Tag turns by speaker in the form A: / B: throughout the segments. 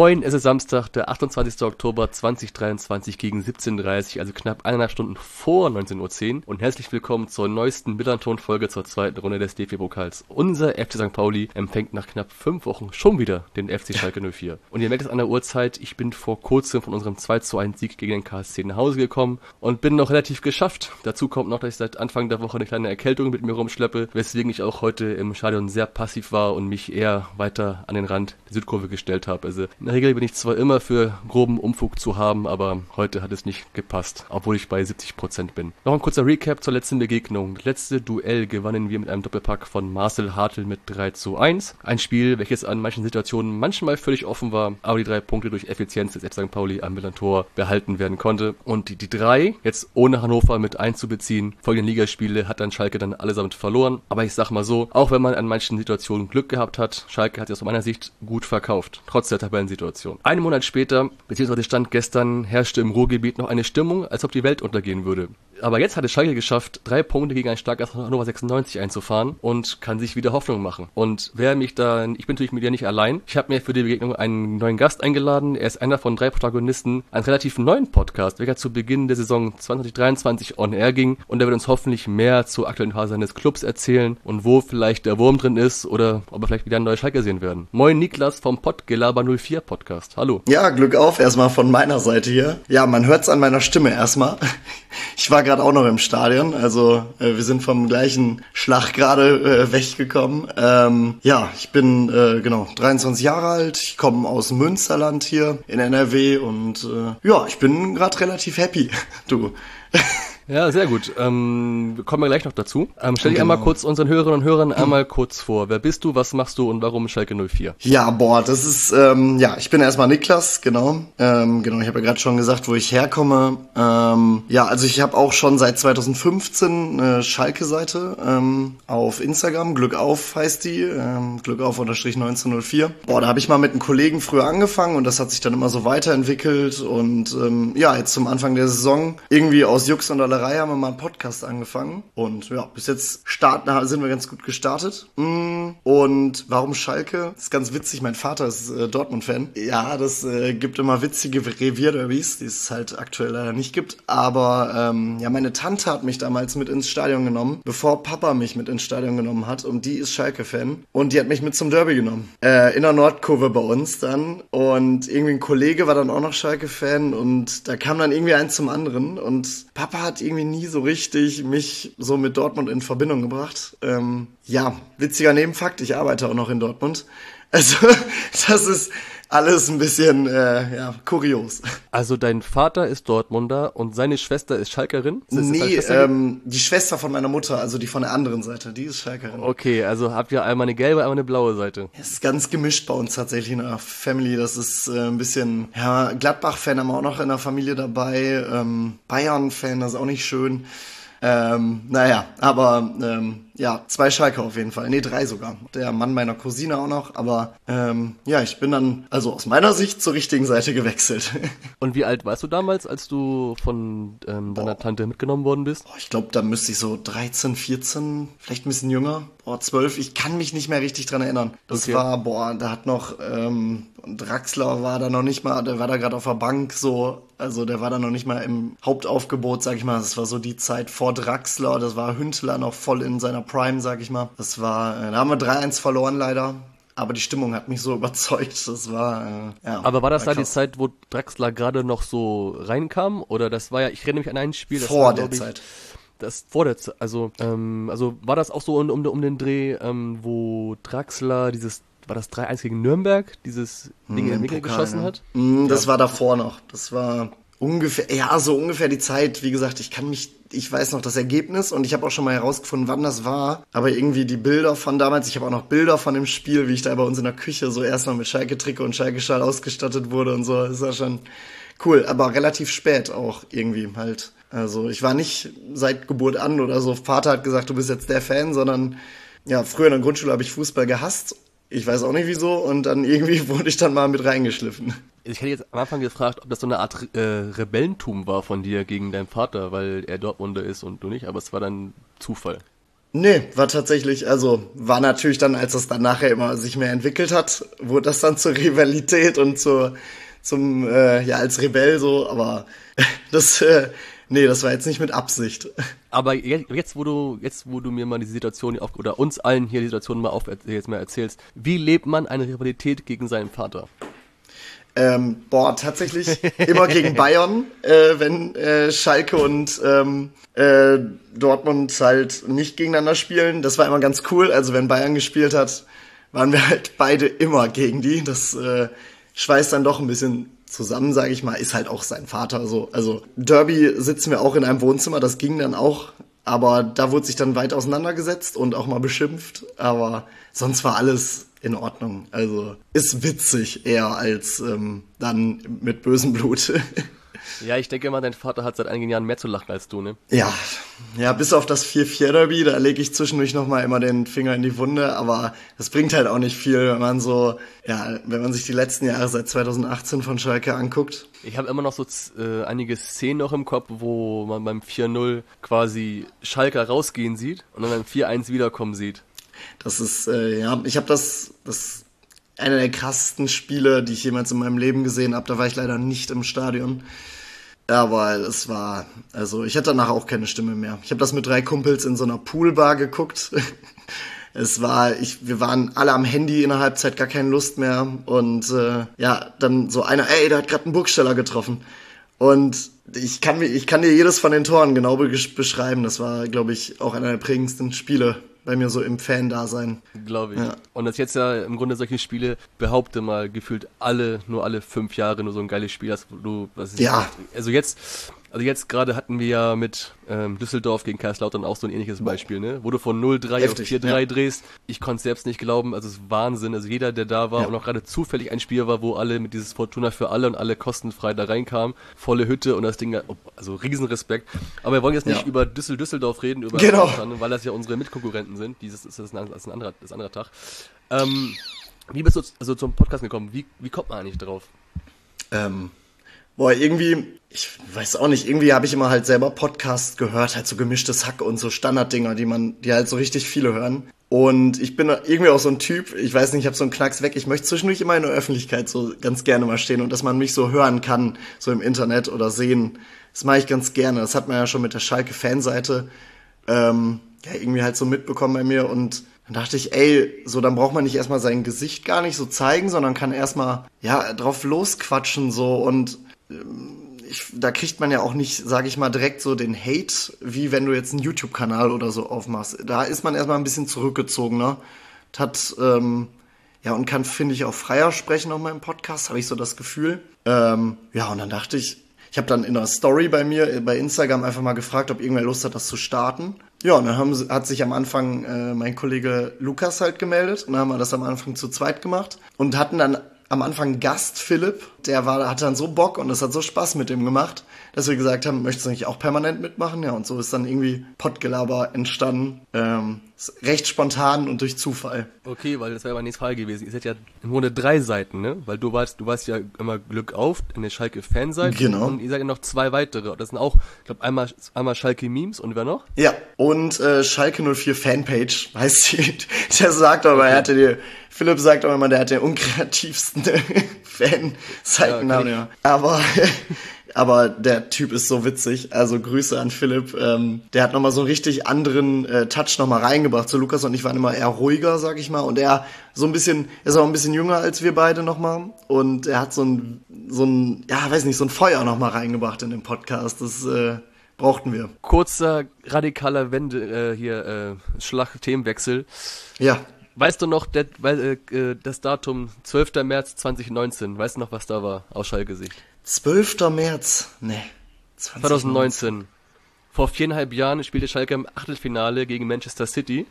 A: Moin, es ist Samstag, der 28. Oktober 2023 gegen 17.30 Uhr, also knapp eineinhalb Stunden vor 19.10 Uhr und herzlich willkommen zur neuesten Millanton-Folge zur zweiten Runde des DFB-Pokals. Unser FC St. Pauli empfängt nach knapp fünf Wochen schon wieder den FC Schalke 04. Und ihr merkt es an der Uhrzeit, ich bin vor kurzem von unserem 2 zu 1 Sieg gegen den KSC nach Hause gekommen und bin noch relativ geschafft. Dazu kommt noch, dass ich seit Anfang der Woche eine kleine Erkältung mit mir rumschleppe, weswegen ich auch heute im Stadion sehr passiv war und mich eher weiter an den Rand der Südkurve gestellt habe. Also in der Regel bin ich zwar immer für groben Umfug zu haben, aber heute hat es nicht gepasst, obwohl ich bei 70 Prozent bin. Noch ein kurzer Recap zur letzten Begegnung. Das letzte Duell gewannen wir mit einem Doppelpack von Marcel Hartl mit 3 zu 1. Ein Spiel, welches an manchen Situationen manchmal völlig offen war, aber die drei Punkte durch Effizienz des FC St. Pauli am Millantor behalten werden konnte. Und die, die drei, jetzt ohne Hannover mit einzubeziehen, folgenden Ligaspiele hat dann Schalke dann allesamt verloren. Aber ich sag mal so, auch wenn man an manchen Situationen Glück gehabt hat, Schalke hat sich aus meiner Sicht gut verkauft, trotz der Tabellensituation. Situation. Einen Monat später, beziehungsweise stand gestern, herrschte im Ruhrgebiet noch eine Stimmung, als ob die Welt untergehen würde. Aber jetzt hat es Schalke geschafft, drei Punkte gegen ein starkes Hannover 96 einzufahren und kann sich wieder Hoffnung machen. Und wer mich da, ich bin natürlich mit dir nicht allein. Ich habe mir für die Begegnung einen neuen Gast eingeladen. Er ist einer von drei Protagonisten eines relativ neuen Podcast, welcher zu Beginn der Saison 2023 on air ging. Und er wird uns hoffentlich mehr zur aktuellen Phase seines Clubs erzählen und wo vielleicht der Wurm drin ist oder ob wir vielleicht wieder ein neues Schalke sehen werden. Moin Niklas vom Podgelaber 04 Podcast. Hallo.
B: Ja, Glück auf erstmal von meiner Seite hier. Ja, man hört es an meiner Stimme erstmal. Ich war gerade auch noch im Stadion. Also äh, wir sind vom gleichen Schlag gerade äh, weggekommen. Ähm, ja, ich bin äh, genau 23 Jahre alt. Ich komme aus Münsterland hier in NRW und äh, ja, ich bin gerade relativ happy. Du.
A: Ja, sehr gut. Ähm, kommen wir gleich noch dazu. Ähm, stell dich genau. einmal kurz unseren Hörerinnen und Hörern einmal kurz vor. Wer bist du, was machst du und warum Schalke 04?
B: Ja, boah, das ist, ähm, ja, ich bin erstmal Niklas, genau. Ähm, genau, ich habe ja gerade schon gesagt, wo ich herkomme. Ähm, ja, also ich habe auch schon seit 2015 eine Schalke-Seite ähm, auf Instagram. Glück auf heißt die. Ähm, Glück auf unterstrich 1904. Boah, da habe ich mal mit einem Kollegen früher angefangen und das hat sich dann immer so weiterentwickelt. Und ähm, ja, jetzt zum Anfang der Saison irgendwie aus Jux und aller Spielerei haben wir mal einen Podcast angefangen. Und ja, bis jetzt starten, sind wir ganz gut gestartet. Mm, und warum Schalke? Das ist ganz witzig. Mein Vater ist äh, Dortmund-Fan. Ja, das äh, gibt immer witzige Revierderbys, die es halt aktuell leider nicht gibt. Aber ähm, ja, meine Tante hat mich damals mit ins Stadion genommen, bevor Papa mich mit ins Stadion genommen hat. Und die ist Schalke-Fan. Und die hat mich mit zum Derby genommen. Äh, in der Nordkurve bei uns dann. Und irgendwie ein Kollege war dann auch noch Schalke-Fan. Und da kam dann irgendwie eins zum anderen. Und Papa hat irgendwie nie so richtig mich so mit Dortmund in Verbindung gebracht. Ähm, ja, witziger Nebenfakt, ich arbeite auch noch in Dortmund. Also, das ist alles ein bisschen äh, ja, kurios.
A: Also dein Vater ist Dortmunder und seine Schwester ist Schalkerin?
B: Ist nee, ähm, die Schwester von meiner Mutter, also die von der anderen Seite, die ist Schalkerin.
A: Okay, also habt ihr einmal eine gelbe, einmal eine blaue Seite.
B: Es ist ganz gemischt bei uns tatsächlich in der Family. Das ist äh, ein bisschen, ja, Gladbach-Fan haben wir auch noch in der Familie dabei. Ähm, Bayern-Fan, das ist auch nicht schön. Ähm, naja, aber ähm, ja, zwei Schalke auf jeden Fall. Nee, drei sogar. Der Mann meiner Cousine auch noch. Aber ähm, ja, ich bin dann also aus meiner Sicht zur richtigen Seite gewechselt.
A: Und wie alt warst du damals, als du von ähm, deiner Boah. Tante mitgenommen worden bist?
B: Boah, ich glaube, da müsste ich so 13, 14, vielleicht ein bisschen jünger. Boah, 12. Ich kann mich nicht mehr richtig dran erinnern. Das okay. war, boah, da hat noch ähm, Draxler war da noch nicht mal, der war da gerade auf der Bank so, also der war da noch nicht mal im Hauptaufgebot, sag ich mal. Das war so die Zeit vor Draxler, das war Hündler noch voll in seiner Prime, sag ich mal. Das war, äh, da haben wir 3-1 verloren leider. Aber die Stimmung hat mich so überzeugt. Das war, äh, ja.
A: Aber war das war da die Zeit, wo Draxler gerade noch so reinkam? Oder das war ja, ich erinnere mich an ein Spiel.
B: vor
A: war,
B: der ich, Zeit.
A: Das vor der Zeit, also, ähm, also war das auch so um, um, um den Dreh, ähm, wo Draxler dieses war das 3-1 gegen Nürnberg, dieses Ding hm, in den geschossen hat?
B: Mm, das ja. war davor noch. Das war ungefähr, ja, so ungefähr die Zeit. Wie gesagt, ich kann mich, ich weiß noch das Ergebnis und ich habe auch schon mal herausgefunden, wann das war. Aber irgendwie die Bilder von damals, ich habe auch noch Bilder von dem Spiel, wie ich da bei uns in der Küche so erstmal mit Schalke-Trikot und Schalke-Schal ausgestattet wurde und so. Das war schon cool, aber relativ spät auch irgendwie halt. Also ich war nicht seit Geburt an oder so. Vater hat gesagt, du bist jetzt der Fan, sondern ja, früher in der Grundschule habe ich Fußball gehasst ich weiß auch nicht wieso und dann irgendwie wurde ich dann mal mit reingeschliffen.
A: Ich hätte jetzt am Anfang gefragt, ob das so eine Art äh, Rebellentum war von dir gegen deinen Vater, weil er Dortmunder ist und du nicht, aber es war dann Zufall.
B: Nee, war tatsächlich, also war natürlich dann, als das dann nachher immer sich mehr entwickelt hat, wurde das dann zur Rivalität und zur, zum, äh, ja, als Rebell so, aber das, äh, nee, das war jetzt nicht mit Absicht.
A: Aber jetzt, wo du, jetzt, wo du mir mal die Situation auf, oder uns allen hier die Situation mal auf, jetzt mal erzählst, wie lebt man eine Rivalität gegen seinen Vater?
B: Ähm, boah, tatsächlich immer gegen Bayern, äh, wenn äh, Schalke und ähm, äh, Dortmund halt nicht gegeneinander spielen. Das war immer ganz cool. Also wenn Bayern gespielt hat, waren wir halt beide immer gegen die. Das äh, schweißt dann doch ein bisschen zusammen, sage ich mal. Ist halt auch sein Vater so. Also Derby sitzen wir auch in einem Wohnzimmer. Das ging dann auch. Aber da wurde sich dann weit auseinandergesetzt und auch mal beschimpft. Aber sonst war alles in Ordnung. Also ist witzig eher als ähm, dann mit bösem Blut.
A: ja, ich denke mal, dein Vater hat seit einigen Jahren mehr zu lachen als du, ne?
B: Ja, ja, bis auf das 4-4-Derby, da lege ich zwischendurch nochmal immer den Finger in die Wunde, aber das bringt halt auch nicht viel, wenn man so, ja, wenn man sich die letzten Jahre seit 2018 von Schalke anguckt.
A: Ich habe immer noch so äh, einige Szenen noch im Kopf, wo man beim 4-0 quasi Schalke rausgehen sieht und dann beim 4-1 wiederkommen sieht.
B: Das ist, äh, ja, ich habe das, das einer der krassesten Spiele, die ich jemals in meinem Leben gesehen habe. Da war ich leider nicht im Stadion. Aber es war, also ich hatte danach auch keine Stimme mehr. Ich habe das mit drei Kumpels in so einer Poolbar geguckt. es war, ich, wir waren alle am Handy in der Halbzeit, gar keine Lust mehr. Und äh, ja, dann so einer, ey, der hat gerade einen Burgsteller getroffen. Und ich kann, ich kann dir jedes von den Toren genau beschreiben. Das war, glaube ich, auch einer der prägendsten Spiele bei mir so im Fan-Dasein.
A: Glaube ich. Ja. Und das jetzt ja im Grunde solche Spiele, behaupte mal, gefühlt alle, nur alle fünf Jahre nur so ein geiles Spiel hast, wo du, was ist
B: ja.
A: Also jetzt, also jetzt gerade hatten wir ja mit ähm, Düsseldorf gegen Kaiserslautern auch so ein ähnliches Beispiel, ne? Wo du von 0-3 auf 4-3 ja. drehst. Ich konnte es selbst nicht glauben, also es ist Wahnsinn. Also jeder, der da war ja. und auch gerade zufällig ein Spiel war, wo alle mit dieses Fortuna für alle und alle kostenfrei da reinkamen, volle Hütte und das Ding, also Riesenrespekt. Aber wir wollen jetzt nicht ja. über Düssel Düsseldorf reden, über
B: genau.
A: weil das ja unsere Mitkonkurrenten sind. Dieses ist das ein, das ist ein anderer, das ist ein anderer Tag. Ähm, wie bist du also zum Podcast gekommen? Wie, wie kommt man eigentlich drauf?
B: Ähm, boah, irgendwie, ich weiß auch nicht, irgendwie habe ich immer halt selber Podcasts gehört, halt so gemischtes Hack und so Standarddinger, die man, die halt so richtig viele hören. Und ich bin irgendwie auch so ein Typ, ich weiß nicht, ich habe so einen Knacks weg, ich möchte zwischendurch immer in der Öffentlichkeit so ganz gerne mal stehen und dass man mich so hören kann, so im Internet oder sehen. Das mache ich ganz gerne. Das hat man ja schon mit der Schalke-Fanseite ähm, ja, irgendwie halt so mitbekommen bei mir und dann dachte ich, ey, so dann braucht man nicht erstmal sein Gesicht gar nicht so zeigen, sondern kann erstmal ja drauf losquatschen so und ich, da kriegt man ja auch nicht, sage ich mal, direkt so den Hate, wie wenn du jetzt einen YouTube-Kanal oder so aufmachst. Da ist man erstmal ein bisschen zurückgezogener. Hat, ähm, ja, und kann, finde ich, auch freier sprechen auf meinem Podcast, habe ich so das Gefühl. Ähm, ja, und dann dachte ich, ich habe dann in einer Story bei mir, äh, bei Instagram einfach mal gefragt, ob irgendwer Lust hat, das zu starten. Ja, und dann haben, hat sich am Anfang äh, mein Kollege Lukas halt gemeldet und dann haben wir das am Anfang zu zweit gemacht und hatten dann am Anfang Gast Philipp, der war, hatte dann so Bock und es hat so Spaß mit dem gemacht, dass wir gesagt haben, möchtest du nicht auch permanent mitmachen? Ja, und so ist dann irgendwie Pottgelaber entstanden. Ähm, recht spontan und durch Zufall.
A: Okay, weil das wäre aber nicht Fall gewesen. Ihr seid ja im Grunde drei Seiten, ne? Weil du warst, du warst ja immer Glück auf in der Schalke Fanseite.
B: Genau.
A: Und ihr seid ja noch zwei weitere. Das sind auch, ich glaube, einmal, einmal Schalke Memes und wer noch?
B: Ja, und äh, Schalke 04 Fanpage, heißt sie. Der sagt aber, okay. er hatte die, Philipp sagt auch immer, der hat den unkreativsten Fan-Seitennamen, ja, ja. Aber aber der Typ ist so witzig. Also Grüße an Philipp. Ähm, der hat nochmal so einen richtig anderen äh, Touch nochmal reingebracht. So Lukas und ich waren immer eher ruhiger, sag ich mal. Und er so ein bisschen, ist auch ein bisschen jünger als wir beide nochmal. Und er hat so ein, so ein, ja, weiß nicht, so ein Feuer nochmal reingebracht in den Podcast. Das äh, brauchten wir.
A: Kurzer radikaler Wende äh, hier, äh, Schlag, Themenwechsel.
B: Ja.
A: Weißt du noch der, weil, äh, das Datum 12. März 2019, weißt du noch, was da war aus Schallgesicht?
B: 12. März. Nee.
A: 2019. Vor viereinhalb Jahren spielte Schalke im Achtelfinale gegen Manchester City.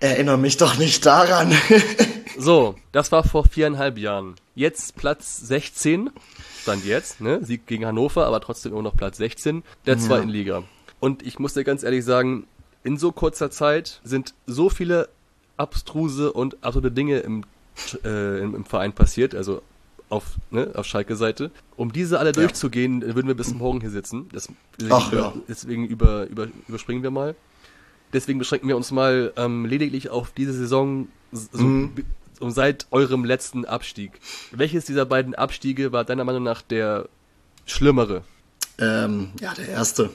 B: Erinnere mich doch nicht daran.
A: so, das war vor viereinhalb Jahren. Jetzt Platz 16, stand jetzt, ne? Sieg gegen Hannover, aber trotzdem immer noch Platz 16 der zweiten ja. Liga. Und ich muss dir ganz ehrlich sagen, in so kurzer Zeit sind so viele abstruse und absurde Dinge im, äh, im, im Verein passiert. Also auf, ne, auf Schalke-Seite. Um diese alle durchzugehen, würden wir bis morgen hier sitzen. Das, deswegen,
B: Ach, ja.
A: deswegen über, über, überspringen wir mal. Deswegen beschränken wir uns mal ähm, lediglich auf diese Saison so,
B: Mhm.
A: um seit eurem letzten Abstieg. Welches dieser beiden Abstiege war deiner Meinung nach der schlimmere?
B: Ähm, ja, der erste.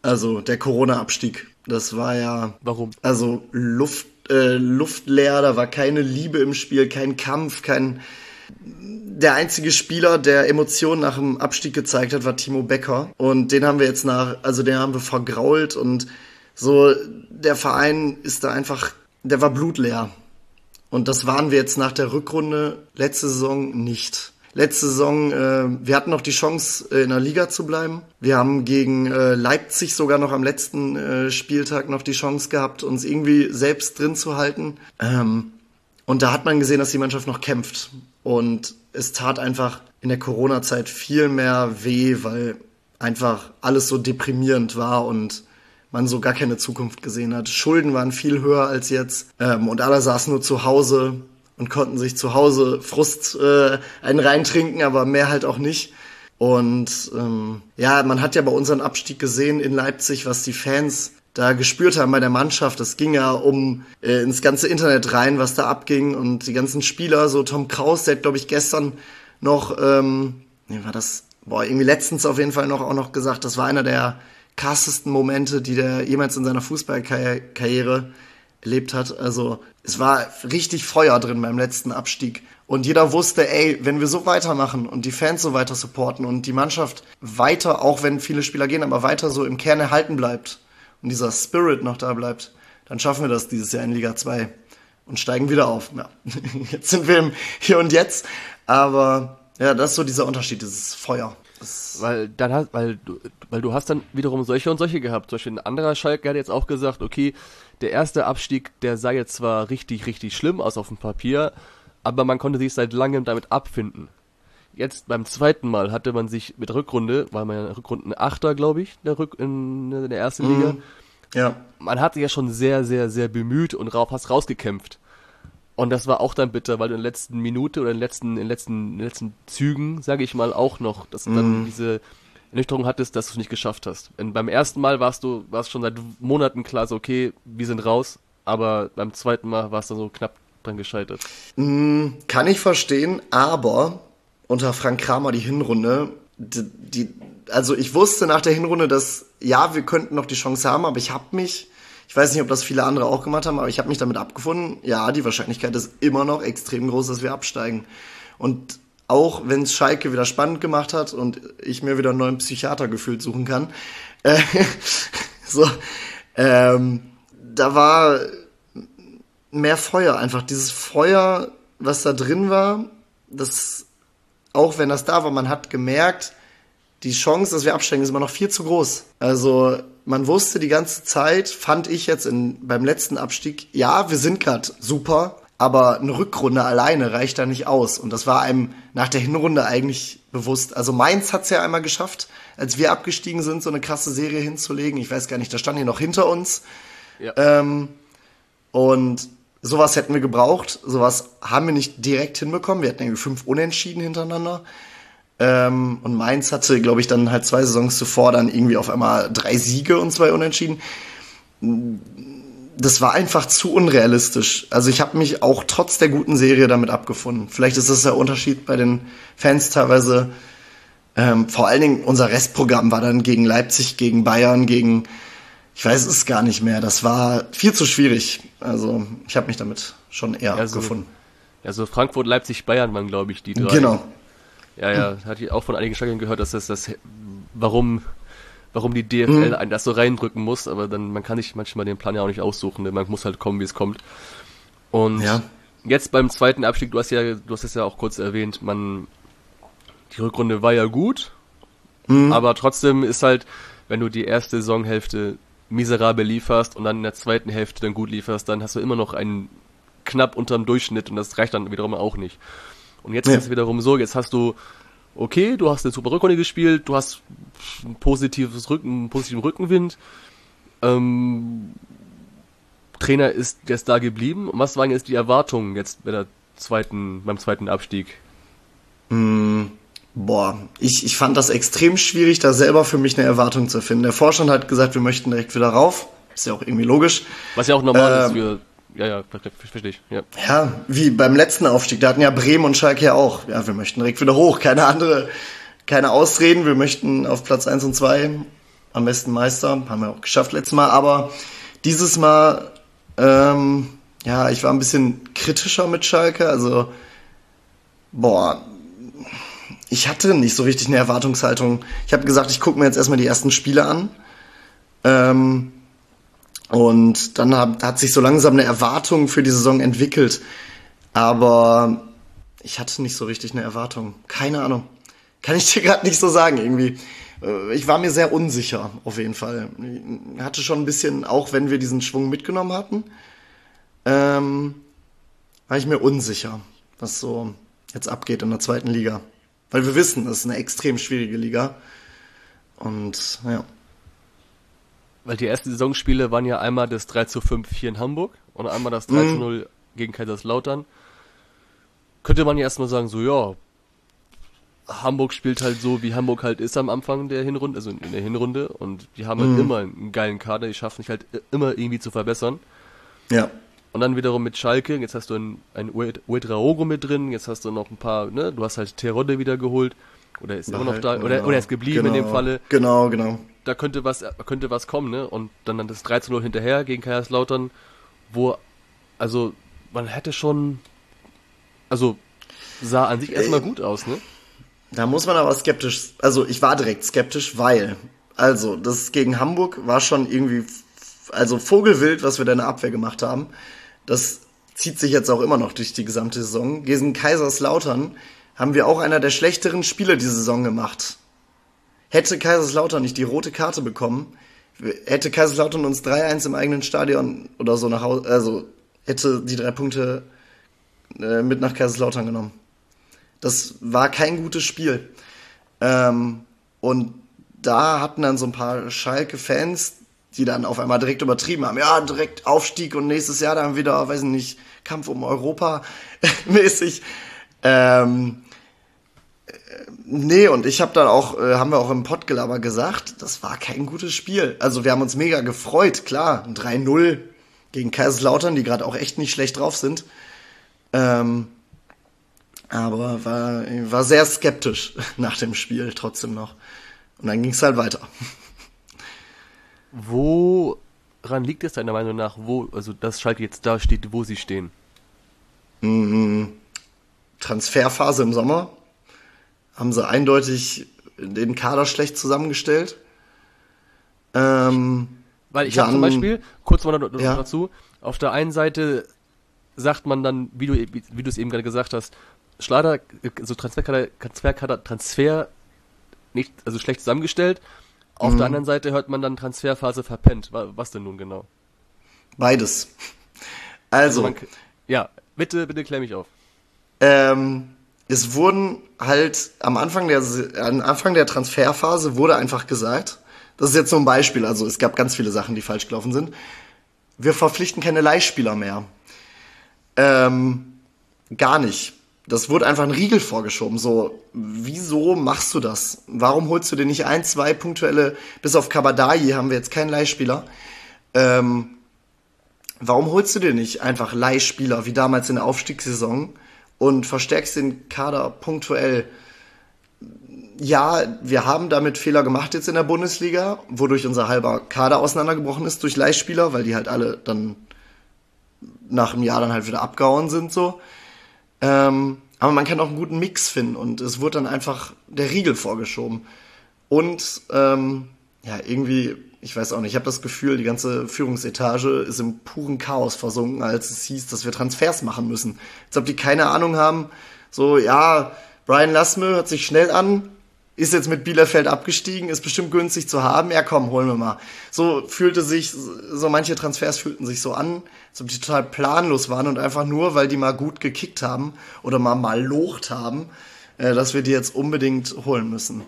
B: Also der Corona-Abstieg. Das war ja
A: Warum?
B: Also Luft, äh, luftleer, da war keine Liebe im Spiel, kein Kampf, kein. Der einzige Spieler, der Emotionen nach dem Abstieg gezeigt hat, war Timo Becker. Und den haben wir jetzt nach, also den haben wir vergrault und so, der Verein ist da einfach, der war blutleer. Und das waren wir jetzt nach der Rückrunde letzte Saison nicht. Letzte Saison, äh, wir hatten noch die Chance, äh, in der Liga zu bleiben. Wir haben gegen äh, Leipzig sogar noch am letzten äh, Spieltag noch die Chance gehabt, uns irgendwie selbst drin zu halten. Ähm, und da hat man gesehen, dass die Mannschaft noch kämpft. Und es tat einfach in der Corona-Zeit viel mehr weh, weil einfach alles so deprimierend war und man so gar keine Zukunft gesehen hat. Schulden waren viel höher als jetzt ähm, und alle saßen nur zu Hause und konnten sich zu Hause Frust äh, einen reintrinken, aber mehr halt auch nicht. Und ähm, ja, man hat ja bei unserem Abstieg gesehen in Leipzig, was die Fans da gespürt haben bei der Mannschaft. Das ging ja um äh, ins ganze Internet rein, was da abging und die ganzen Spieler, so Tom Kraus, der hat glaube ich gestern noch, ähm, nee, war das, boah, irgendwie letztens auf jeden Fall noch auch noch gesagt, das war einer der krassesten Momente, die der jemals in seiner Fußballkarriere erlebt hat. Also es war richtig Feuer drin beim letzten Abstieg. Und jeder wusste, ey, wenn wir so weitermachen und die Fans so weiter supporten und die Mannschaft weiter, auch wenn viele Spieler gehen, aber weiter so im Kern erhalten bleibt und dieser Spirit noch da bleibt, dann schaffen wir das dieses Jahr in Liga 2 und steigen wieder auf. Ja, jetzt sind wir im Hier und Jetzt, aber ja, das ist so dieser Unterschied, dieses Feuer.
A: Weil dann hast, weil du, weil du hast dann wiederum solche und solche gehabt. Zum Beispiel ein anderer Schalke hat jetzt auch gesagt, okay, der erste Abstieg, der sah jetzt zwar richtig, richtig schlimm aus auf dem Papier, aber man konnte sich seit langem damit abfinden. Jetzt beim zweiten Mal hatte man sich mit Rückrunde, war man ja Rückrunden Achter, glaube ich, der Rück, in, in der ersten Liga.
B: ja,
A: Man hat sich ja schon sehr, sehr, sehr bemüht und rauf, fast rausgekämpft. Und das war auch dann bitter, weil du in der letzten Minute oder in den letzten, in den letzten, in den letzten Zügen, sage ich mal, auch noch, dass du dann diese Ernüchterung hattest, dass du es nicht geschafft hast. Und beim ersten Mal warst du, warst schon seit Monaten klar, so okay, wir sind raus, aber beim zweiten Mal warst du so knapp dran gescheitert.
B: Kann ich verstehen, aber unter Frank Kramer die Hinrunde, die, die, also ich wusste nach der Hinrunde, dass ja, wir könnten noch die Chance haben, aber ich habe mich, ich weiß nicht, ob das viele andere auch gemacht haben, aber ich habe mich damit abgefunden, ja, die Wahrscheinlichkeit ist immer noch extrem groß, dass wir absteigen. Und auch wenn es Schalke wieder spannend gemacht hat und ich mir wieder einen neuen Psychiater gefühlt suchen kann, äh, so, ähm, da war mehr Feuer, einfach dieses Feuer, was da drin war, das, auch wenn das da war, man hat gemerkt, die Chance, dass wir absteigen, ist immer noch viel zu groß. Also man wusste die ganze Zeit, fand ich jetzt in, beim letzten Abstieg, ja, wir sind gerade super, aber eine Rückrunde alleine reicht da nicht aus. Und das war einem nach der Hinrunde eigentlich bewusst. Also Mainz hat's ja einmal geschafft, als wir abgestiegen sind, so eine krasse Serie hinzulegen. Ich weiß gar nicht, da stand hier noch hinter uns.
A: Ja.
B: Ähm, und sowas hätten wir gebraucht. Sowas haben wir nicht direkt hinbekommen. Wir hatten irgendwie fünf Unentschieden hintereinander. Ähm, und Mainz hatte, glaube ich, dann halt zwei Saisons zuvor dann irgendwie auf einmal drei Siege und zwei Unentschieden. Das war einfach zu unrealistisch. Also ich habe mich auch trotz der guten Serie damit abgefunden. Vielleicht ist das der Unterschied bei den Fans teilweise. Ähm, vor allen Dingen unser Restprogramm war dann gegen Leipzig, gegen Bayern, gegen ich weiß es gar nicht mehr. Das war viel zu schwierig. Also ich habe mich damit schon eher
A: Also,
B: abgefunden.
A: Also Frankfurt, Leipzig, Bayern waren, glaube ich, die drei.
B: Genau.
A: Ja, ja, hatte ich auch von einigen Stadien gehört, dass das, das warum, warum die DFL einen das so reindrücken muss, aber dann, man kann sich manchmal den Plan ja auch nicht aussuchen, denn man muss halt kommen, wie es kommt. Und
B: Ja.
A: jetzt beim zweiten Abstieg, du hast ja, du hast es ja auch kurz erwähnt, man, die Rückrunde war ja gut, aber trotzdem ist halt, wenn du die erste Saisonhälfte miserabel lieferst und dann in der zweiten Hälfte dann gut lieferst, dann hast du immer noch einen knapp unterm Durchschnitt und das reicht dann wiederum auch nicht. Und jetzt
B: Ja.
A: ist es wiederum so, jetzt hast du, okay, du hast eine super Rückrunde gespielt, du hast ein positives Rücken, einen positiven Rückenwind, ähm, Trainer ist jetzt da geblieben. Und was waren jetzt die Erwartungen jetzt bei der zweiten, beim zweiten Abstieg?
B: Hm, boah, ich, ich fand das extrem schwierig, da selber für mich eine Erwartung zu finden. Der Vorstand hat gesagt, wir möchten direkt wieder rauf. Ist ja auch irgendwie logisch.
A: Was ja auch normal ähm, ist für ja, ja, verstehe ich. Ja.
B: ja, wie beim letzten Aufstieg, da hatten ja Bremen und Schalke ja auch. Ja, wir möchten direkt wieder hoch. Keine andere, keine Ausreden. Wir möchten auf Platz eins und zwei am besten Meister. Haben wir auch geschafft letztes Mal. Aber dieses Mal, ähm, ja, ich war ein bisschen kritischer mit Schalke. Also, boah, ich hatte nicht so richtig eine Erwartungshaltung. Ich habe gesagt, ich gucke mir jetzt erstmal die ersten Spiele an. Ähm, und dann hat, hat sich so langsam eine Erwartung für die Saison entwickelt. Aber ich hatte nicht so richtig eine Erwartung. Keine Ahnung. Kann ich dir gerade nicht so sagen irgendwie. Äh, ich war mir sehr unsicher, auf jeden Fall. Ich hatte schon ein bisschen, auch wenn wir diesen Schwung mitgenommen hatten, ähm, war ich mir unsicher, was so jetzt abgeht in der zweiten Liga. Weil wir wissen, das ist eine extrem schwierige Liga. Und ja.
A: Weil die ersten Saisonspiele waren ja einmal das 3 zu 5 hier in Hamburg und einmal das 3 zu 0 mhm. gegen Kaiserslautern. Könnte man ja erstmal sagen, so ja, Hamburg spielt halt so, wie Hamburg halt ist am Anfang der Hinrunde, also in der Hinrunde und die haben halt mhm. immer einen geilen Kader, die schaffen sich halt immer irgendwie zu verbessern.
B: Ja.
A: Und dann wiederum mit Schalke, jetzt hast du einen, einen Uedraogo mit drin, jetzt hast du noch ein paar, ne, du hast halt Terodde wieder geholt, oder ist immer noch da, oder, genau. oder er ist geblieben
B: genau.
A: in dem Falle.
B: Genau, genau
A: da könnte was, könnte was kommen, ne? Und dann, dann das 13 0 hinterher gegen Kaiserslautern, wo, also, man hätte schon, also, sah an sich erstmal gut aus, ne?
B: Da muss man aber skeptisch, also ich war direkt skeptisch, weil, also, das gegen Hamburg war schon irgendwie, also Vogelwild, was wir da in der Abwehr gemacht haben. Das zieht sich jetzt auch immer noch durch die gesamte Saison. Gegen Kaiserslautern haben wir auch einer der schlechteren Spiele die Saison gemacht. Hätte Kaiserslautern nicht die rote Karte bekommen, hätte Kaiserslautern uns 3-1 im eigenen Stadion oder so nach Hause, also hätte die drei Punkte äh, mit nach Kaiserslautern genommen. Das war kein gutes Spiel. Ähm, und da hatten dann so ein paar Schalke-Fans, die dann auf einmal direkt übertrieben haben. Ja, direkt Aufstieg und nächstes Jahr dann wieder, weiß ich nicht, Kampf um Europa mäßig. Ähm, Nee, und ich habe dann auch, äh, haben wir auch im Pottgelaber gesagt, das war kein gutes Spiel. Also wir haben uns mega gefreut, klar, ein 3-0 gegen Kaiserslautern, die gerade auch echt nicht schlecht drauf sind. Ähm, aber war, war sehr skeptisch nach dem Spiel trotzdem noch. Und dann ging es halt weiter.
A: Woran liegt es deiner Meinung nach, wo, also dass Schalke jetzt da steht, wo sie stehen?
B: Mhm. Transferphase im Sommer, haben sie eindeutig den Kader schlecht zusammengestellt.
A: Ähm, Weil ich habe zum Beispiel, kurz mal noch ja. dazu, auf der einen Seite sagt man dann, wie du wie du es eben gerade gesagt hast, Schlader, so Transferkader, Transferkader, Transfer nicht, also schlecht zusammengestellt. Auf mhm. der anderen Seite hört man dann Transferphase verpennt. Was denn nun genau?
B: Beides. Also, also man,
A: ja, bitte, bitte klär mich auf.
B: Ähm, es wurden halt am Anfang der, am Anfang der Transferphase wurde einfach gesagt, das ist jetzt so ein Beispiel, also es gab ganz viele Sachen, die falsch gelaufen sind. Wir verpflichten keine Leihspieler mehr. Ähm, gar nicht. Das wurde einfach ein Riegel vorgeschoben. So, wieso machst du das? Warum holst du dir nicht ein, zwei punktuelle, bis auf Kabadai haben wir jetzt keinen Leihspieler. Ähm, warum holst du dir nicht einfach Leihspieler, wie damals in der Aufstiegssaison? Und verstärkst den Kader punktuell. Ja, wir haben damit Fehler gemacht jetzt in der Bundesliga, wodurch unser halber Kader auseinandergebrochen ist durch Leihspieler, weil die halt alle dann nach einem Jahr dann halt wieder abgehauen sind so. Ähm, aber man kann auch einen guten Mix finden und es wurde dann einfach der Riegel vorgeschoben. Und ähm, ja, irgendwie ich weiß auch nicht, ich habe das Gefühl, die ganze Führungsetage ist im puren Chaos versunken, als es hieß, dass wir Transfers machen müssen. Als ob die keine Ahnung haben, so, ja, Brian Lassme hört sich schnell an, ist jetzt mit Bielefeld abgestiegen, ist bestimmt günstig zu haben, ja komm, holen wir mal. So fühlte sich, so manche Transfers fühlten sich so an, als ob die total planlos waren und einfach nur, weil die mal gut gekickt haben oder mal mal locht haben, äh, dass wir die jetzt unbedingt holen müssen.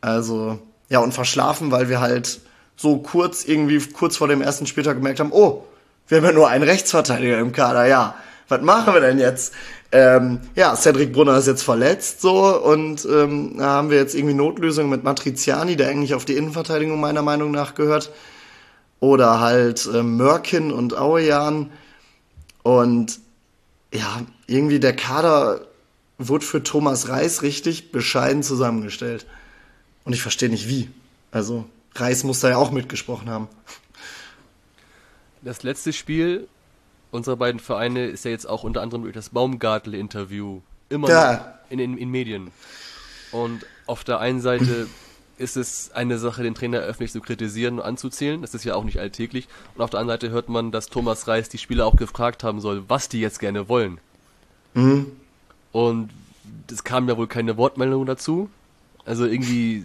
B: Also, ja, und verschlafen, weil wir halt so kurz irgendwie kurz vor dem ersten Spieltag gemerkt haben, oh, wir haben ja nur einen Rechtsverteidiger im Kader, ja, was machen wir denn jetzt? Ähm, ja, Cedric Brunner ist jetzt verletzt so und ähm, da haben wir jetzt irgendwie Notlösungen mit Matriziani, der eigentlich auf die Innenverteidigung meiner Meinung nach gehört. Oder halt äh, Mörkin und Auejan. Und ja, irgendwie der Kader wurde für Thomas Reis richtig bescheiden zusammengestellt. Und ich verstehe nicht wie. Also, Reis muss da ja auch mitgesprochen haben.
A: Das letzte Spiel unserer beiden Vereine ist ja jetzt auch unter anderem durch das Baumgartel-Interview immer
B: Ja.
A: in, in Medien. Und auf der einen Seite ist es eine Sache, den Trainer öffentlich zu kritisieren und anzuzählen. Das ist ja auch nicht alltäglich. Und auf der anderen Seite hört man, dass Thomas Reis die Spieler auch gefragt haben soll, was die jetzt gerne wollen. Und es kam ja wohl keine Wortmeldung dazu. Also irgendwie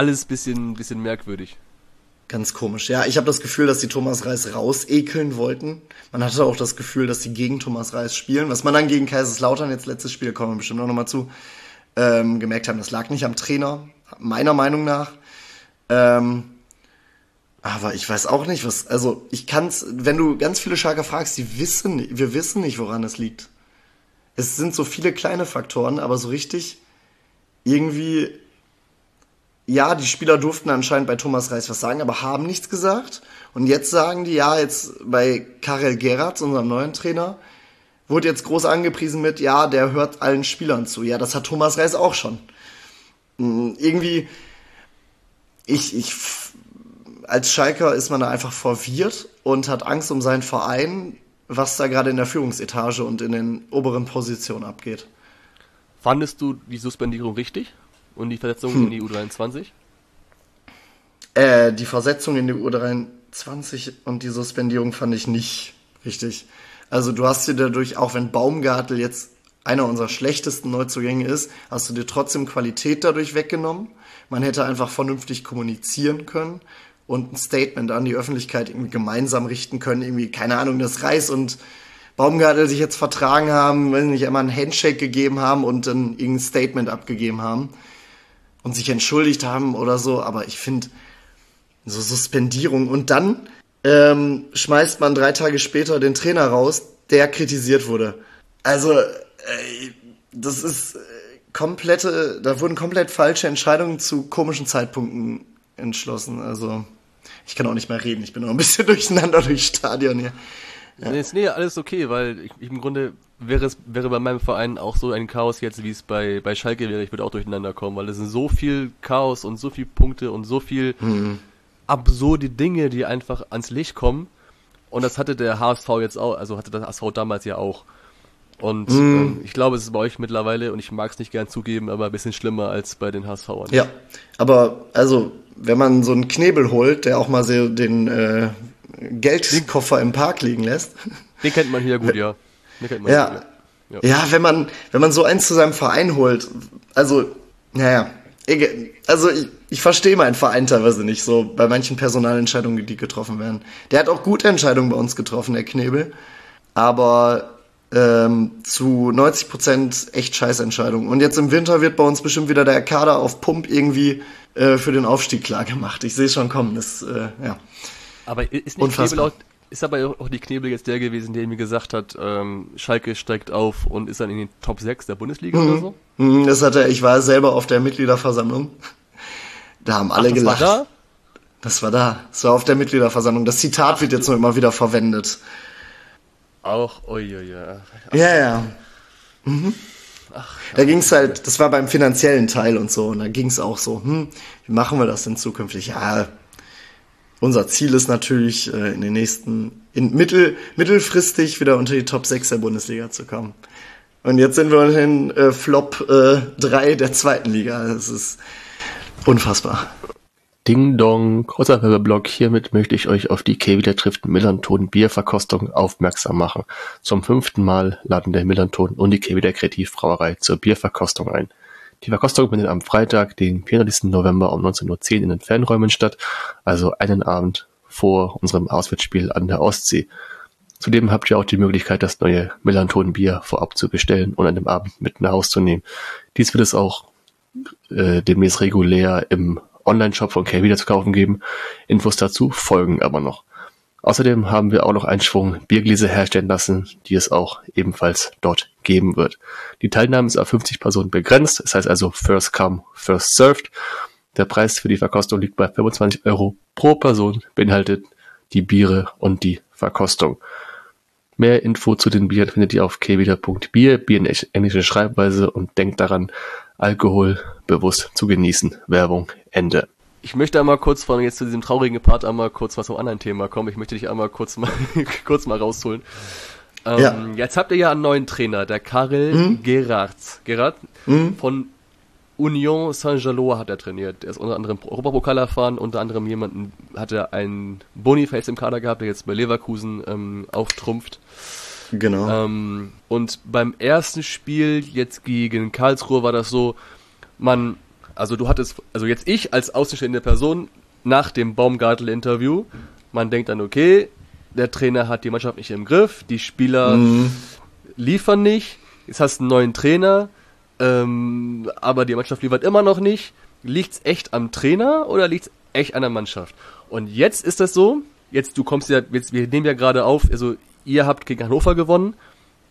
A: alles bisschen, bisschen merkwürdig.
B: Ganz komisch. Ja, ich habe das Gefühl, dass die Thomas Reis rausekeln wollten. Man hatte auch das Gefühl, dass sie gegen Thomas Reis spielen. Was man dann gegen Kaiserslautern, jetzt letztes Spiel, kommen wir bestimmt auch nochmal zu, ähm, gemerkt haben, das lag nicht am Trainer, meiner Meinung nach. Ähm, aber ich weiß auch nicht, was, also ich kann's, wenn du ganz viele Schalker fragst, die wissen, wir wissen nicht, woran es liegt. Es sind so viele kleine Faktoren, aber so richtig irgendwie ja, die Spieler durften anscheinend bei Thomas Reis was sagen, aber haben nichts gesagt. Und jetzt sagen die, ja, jetzt bei Karel Geratz, unserem neuen Trainer, wurde jetzt groß angepriesen mit, ja, der hört allen Spielern zu. Ja, das hat Thomas Reis auch schon. Hm, Irgendwie, ich, ich, als Schalker ist man da einfach verwirrt und hat Angst um seinen Verein, was da gerade in der Führungsetage und in den oberen Positionen abgeht.
A: Fandest du die Suspendierung richtig? Und die Versetzung in die U23?
B: Äh, die Versetzung in die U23 und die Suspendierung fand ich nicht richtig. Also du hast dir dadurch, auch wenn Baumgartel jetzt einer unserer schlechtesten Neuzugänge ist, hast du dir trotzdem Qualität dadurch weggenommen. Man hätte einfach vernünftig kommunizieren können und ein Statement an die Öffentlichkeit irgendwie gemeinsam richten können. Irgendwie, keine Ahnung, dass Reis und Baumgartel sich jetzt vertragen haben, weiß nicht, einmal einen Handshake gegeben haben und dann irgendein Statement abgegeben haben und sich entschuldigt haben oder so, aber ich finde so Suspendierung und dann ähm, schmeißt man drei Tage später den Trainer raus, der kritisiert wurde. Also äh, das ist äh, komplette, da wurden komplett falsche Entscheidungen zu komischen Zeitpunkten entschlossen. Also ich kann auch nicht mehr reden, ich bin auch ein bisschen durcheinander durchs Stadion hier.
A: Nee, ist- nee, alles okay, weil ich, ich im Grunde wäre es wäre bei meinem Verein auch so ein Chaos jetzt, wie es bei, bei Schalke wäre. Ich würde auch durcheinander kommen, weil es sind so viel Chaos und so viel Punkte und so viel absurde Dinge, die einfach ans Licht kommen. Und das hatte der HSV jetzt auch, also hatte der HSV damals ja auch. Und ähm, ich glaube, es ist bei euch mittlerweile, und ich mag es nicht gern zugeben, aber ein bisschen schlimmer als bei den HSVern.
B: Ja, aber also, wenn man so einen Knebel holt, der auch mal so den äh, Geldkoffer im Park liegen lässt.
A: Den kennt man hier gut, ja. Man
B: Ja.
A: Ja.
B: Ja, wenn man, wenn man so eins zu seinem Verein holt, also, naja, also ich, ich verstehe meinen Verein teilweise nicht so bei manchen Personalentscheidungen, die getroffen werden. Der hat auch gute Entscheidungen bei uns getroffen, der Knebel, aber ähm, zu 90 Prozent echt Scheißentscheidungen. Und jetzt im Winter wird bei uns bestimmt wieder der Kader auf Pump irgendwie äh, für den Aufstieg klar gemacht. Ich sehe es schon kommen. Das, äh, ja.
A: Aber ist nicht
B: Unfassbar.
A: Knebel auch, ist aber auch die Knebel jetzt der gewesen, der mir gesagt hat, ähm, Schalke steigt auf und ist dann in den Top 6 der Bundesliga oder so?
B: Hm, Das hat er, ich war selber auf der Mitgliederversammlung. Da haben alle
A: Das war
B: gelacht.
A: da?
B: Das war da. Das war auf der Mitgliederversammlung. Das Zitat wird jetzt nur immer wieder verwendet.
A: Auch, uiuiui.
B: Ja, ja. Mhm. Da ging's halt, das war beim finanziellen Teil und so, und da ging's auch so, hm, wie machen wir das denn zukünftig? Ja, unser Ziel ist natürlich, äh, in den nächsten, in mittel, mittelfristig wieder unter die Top 6 der Bundesliga zu kommen. Und jetzt sind wir den äh, Flop äh, 3 der zweiten Liga. Das ist unfassbar.
A: Ding Dong, kurzer Werbeblock. Hiermit möchte ich euch auf die K-Wieder trifft Millanton Bierverkostung aufmerksam machen. Zum fünften Mal laden der Millanton und die K-Wieder Kreativbrauerei zur Bierverkostung ein. Die Verkostung findet am Freitag, den 24. November um 19.10 Uhr in den Fanräumen statt, also einen Abend vor unserem Auswärtsspiel an der Ostsee. Zudem habt ihr auch die Möglichkeit, das neue Millanton Bier vorab zu bestellen und an dem Abend mit nach Hause zu nehmen. Dies wird es auch äh, demnächst regulär im Online-Shop von K wieder zu kaufen geben. Infos dazu folgen aber noch. Außerdem haben wir auch noch einen Schwung Biergläser herstellen lassen, die es auch ebenfalls dort geben wird. Die Teilnahme ist auf 50 Personen begrenzt, das heißt also First Come, First Served. Der Preis für die Verkostung liegt bei 25 Euro pro Person, beinhaltet die Biere und die Verkostung. Mehr Info zu den Bieren findet ihr auf kwwieder.bier, Bier in englischer Schreibweise und denkt daran, Alkohol bewusst zu genießen. Werbung Ende. Ich möchte einmal kurz von jetzt zu diesem traurigen Part einmal kurz was zum anderen Thema kommen. Ich möchte dich einmal kurz mal kurz mal rausholen. Ähm, ja. Jetzt habt ihr ja einen neuen Trainer, der Karel mhm. Gerard. Gerard mhm. von Union Saint-Gelo hat er trainiert. Er ist unter anderem Europapokal erfahren, unter anderem jemanden hat er einen Boniface im Kader gehabt, der jetzt bei Leverkusen ähm, auftrumpft.
B: Genau.
A: Ähm, und beim ersten Spiel jetzt gegen Karlsruhe war das so, man also du hattest, also jetzt ich als außenstehende Person nach dem Baumgartel-Interview, man denkt dann, okay, der Trainer hat die Mannschaft nicht im Griff, die Spieler mhm. liefern nicht, jetzt hast du einen neuen Trainer, ähm, aber die Mannschaft liefert immer noch nicht. Liegt's echt am Trainer oder liegt's echt an der Mannschaft? Und jetzt ist das so, jetzt du kommst ja, jetzt, wir nehmen ja gerade auf, also ihr habt gegen Hannover gewonnen.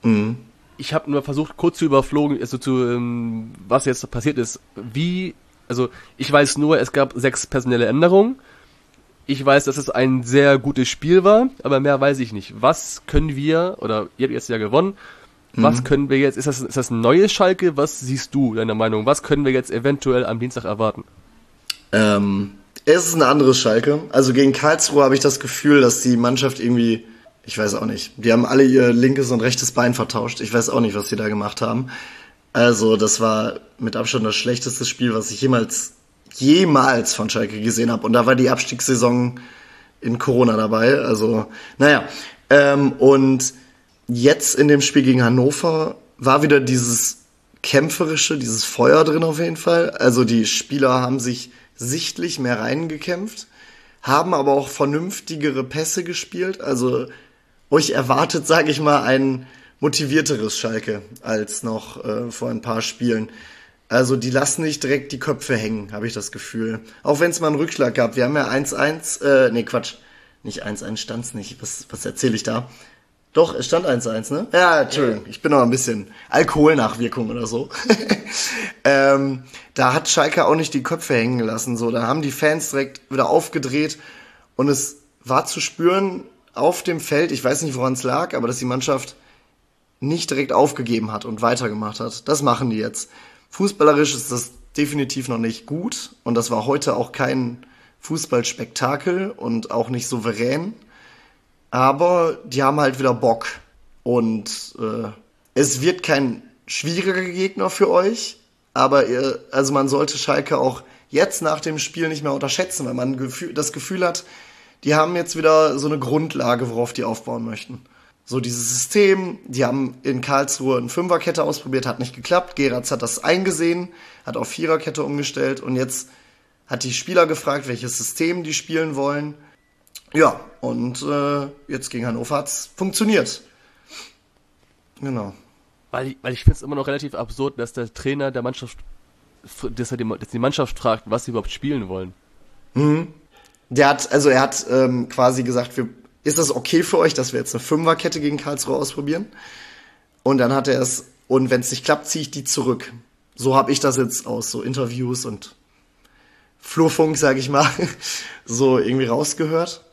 A: Mhm ich habe nur versucht, kurz zu überflogen, also zu, ähm, was jetzt passiert ist. Wie, also ich weiß nur, es gab sechs personelle Änderungen. Ich weiß, dass es ein sehr gutes Spiel war, aber mehr weiß ich nicht. Was können wir, oder ihr habt jetzt ja gewonnen, was mhm. können wir jetzt, ist das, ist das ein neues Schalke? Was siehst du, deiner Meinung? Was können wir jetzt eventuell am Dienstag erwarten?
B: Ähm, es ist ein anderes Schalke. Also gegen Karlsruhe habe ich das Gefühl, dass die Mannschaft irgendwie ich weiß auch nicht. Die haben alle ihr linkes und rechtes Bein vertauscht. Ich weiß auch nicht, was sie da gemacht haben. Also, das war mit Abstand das schlechteste Spiel, was ich jemals, jemals von Schalke gesehen habe. Und da war die Abstiegssaison in Corona dabei. Also, naja. Ähm, und jetzt in dem Spiel gegen Hannover war wieder dieses kämpferische, dieses Feuer drin auf jeden Fall. Also die Spieler haben sich sichtlich mehr reingekämpft, haben aber auch vernünftigere Pässe gespielt. Also euch erwartet, sage ich mal, ein motivierteres Schalke als noch äh, vor ein paar Spielen. Also die lassen nicht direkt die Köpfe hängen, habe ich das Gefühl. Auch wenn es mal einen Rückschlag gab. Wir haben ja 1-1, äh, nee, Quatsch, nicht 1-1 stand's nicht. Was, was erzähle ich da? Doch, es stand 1-1, ne? Ja, Entschuldigung, ich bin noch ein bisschen Alkoholnachwirkung oder so. ähm, da hat Schalke auch nicht die Köpfe hängen gelassen. So, da haben die Fans direkt wieder aufgedreht und es war zu spüren, auf dem Feld, ich weiß nicht, woran es lag, aber dass die Mannschaft nicht direkt aufgegeben hat und weitergemacht hat. Das machen die jetzt. Fußballerisch ist das definitiv noch nicht gut und das war heute auch kein Fußballspektakel und auch nicht souverän. Aber die haben halt wieder Bock und äh, es wird kein schwieriger Gegner für euch, aber ihr, also man sollte Schalke auch jetzt nach dem Spiel nicht mehr unterschätzen, weil man das Gefühl hat, die haben jetzt wieder so eine Grundlage, worauf die aufbauen möchten. So dieses System, die haben in Karlsruhe eine Fünferkette ausprobiert, hat nicht geklappt. Geratz hat das eingesehen, hat auf Viererkette umgestellt und jetzt hat die Spieler gefragt, welches System die spielen wollen. Ja, und äh, jetzt gegen Hannover hat's funktioniert. Genau.
A: Weil, weil ich finde es immer noch relativ absurd, dass der Trainer der Mannschaft, dass er die, dass die Mannschaft fragt, was sie überhaupt spielen wollen.
B: Mhm. Der hat, also er hat ähm, quasi gesagt, wir, ist das okay für euch, dass wir jetzt eine Fünferkette gegen Karlsruhe ausprobieren? Und dann hat er es, und wenn es nicht klappt, ziehe ich die zurück. So habe ich das jetzt aus so Interviews und Flurfunk, sag ich mal, so irgendwie rausgehört.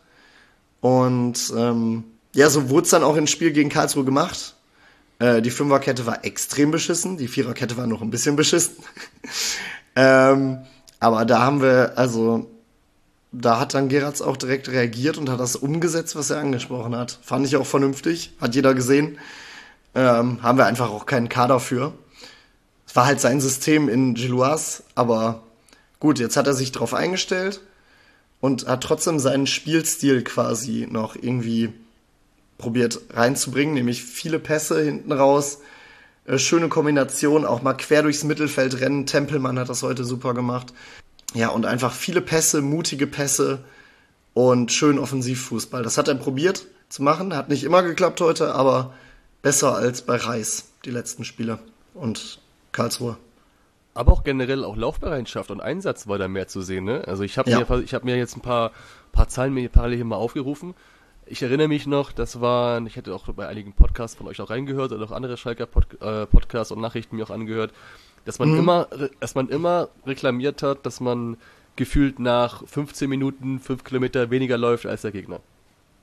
B: Und ähm, ja, so wurde es dann auch im Spiel gegen Karlsruhe gemacht. Äh, die Fünferkette war extrem beschissen, die Viererkette war noch ein bisschen beschissen. ähm, aber da haben wir, also da hat dann Geratz auch direkt reagiert und hat das umgesetzt, was er angesprochen hat. Fand ich auch vernünftig, hat jeder gesehen. Ähm, haben wir einfach auch keinen Kader für. Es war halt sein System in Gilloise, aber gut, jetzt hat er sich drauf eingestellt und hat trotzdem seinen Spielstil quasi noch irgendwie probiert reinzubringen, nämlich viele Pässe hinten raus, äh, schöne Kombination, auch mal quer durchs Mittelfeld rennen. Tempelmann hat das heute super gemacht. Ja, und einfach viele Pässe, mutige Pässe und schön Offensivfußball. Das hat er probiert zu machen, hat nicht immer geklappt heute, aber besser als bei Reis, die letzten Spiele und Karlsruhe.
A: Aber auch generell auch Laufbereitschaft und Einsatz war da mehr zu sehen. Ne? Also ich habe ja. mir, ich hab mir jetzt ein paar, paar Zahlen mir parallel hier mal aufgerufen. Ich erinnere mich noch, das waren, ich hätte auch bei einigen Podcasts von euch auch reingehört oder auch andere Schalker Pod, äh, Podcasts und Nachrichten mir auch angehört, dass man mhm. immer, dass man immer reklamiert hat, dass man gefühlt nach 15 Minuten 5 Kilometer weniger läuft als der Gegner.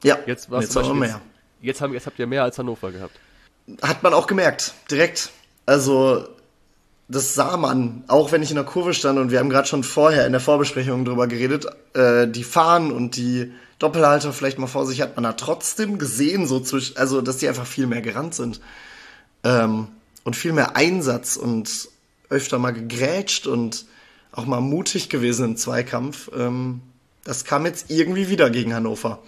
B: Ja,
A: jetzt war es mehr. Jetzt, haben, jetzt habt ihr mehr als Hannover gehabt.
B: Hat man auch gemerkt, direkt. Also, das sah man, auch wenn ich in der Kurve stand und wir haben gerade schon vorher in der Vorbesprechung drüber geredet, äh, die Fahnen und die Doppelhalter vielleicht mal vor sich hat man da trotzdem gesehen, so zwischen, also dass die einfach viel mehr gerannt sind. Ähm, und viel mehr Einsatz und öfter mal gegrätscht und auch mal mutig gewesen im Zweikampf. Ähm, das kam jetzt irgendwie wieder gegen Hannover.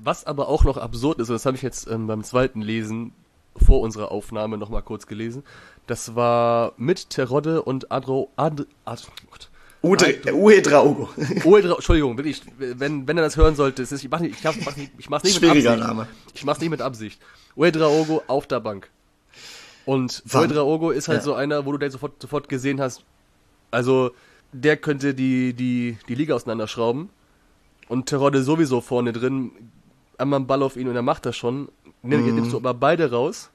A: Was aber auch noch absurd ist, und das habe ich jetzt ähm, beim zweiten Lesen vor unserer Aufnahme noch mal kurz gelesen, das war mit Terodde und Adro, Ad, Ad, Gott,
B: Uwe Draugo.
A: Uwe Draugo, Entschuldigung, wirklich, wenn, wenn er das hören sollte, ist, ich nicht, ich nicht, ich mach's nicht
B: mit Absicht. Name.
A: Ich mach's nicht mit Absicht. Uwe Draugo auf der Bank. Und Draugo ist halt ja. so einer, wo du den sofort, sofort gesehen hast, also, der könnte die, die, die Liga auseinanderschrauben. Und Terodde sowieso vorne drin, einmal einen Ball auf ihn und er macht das schon. Nimm, mhm. Nimmst du aber beide raus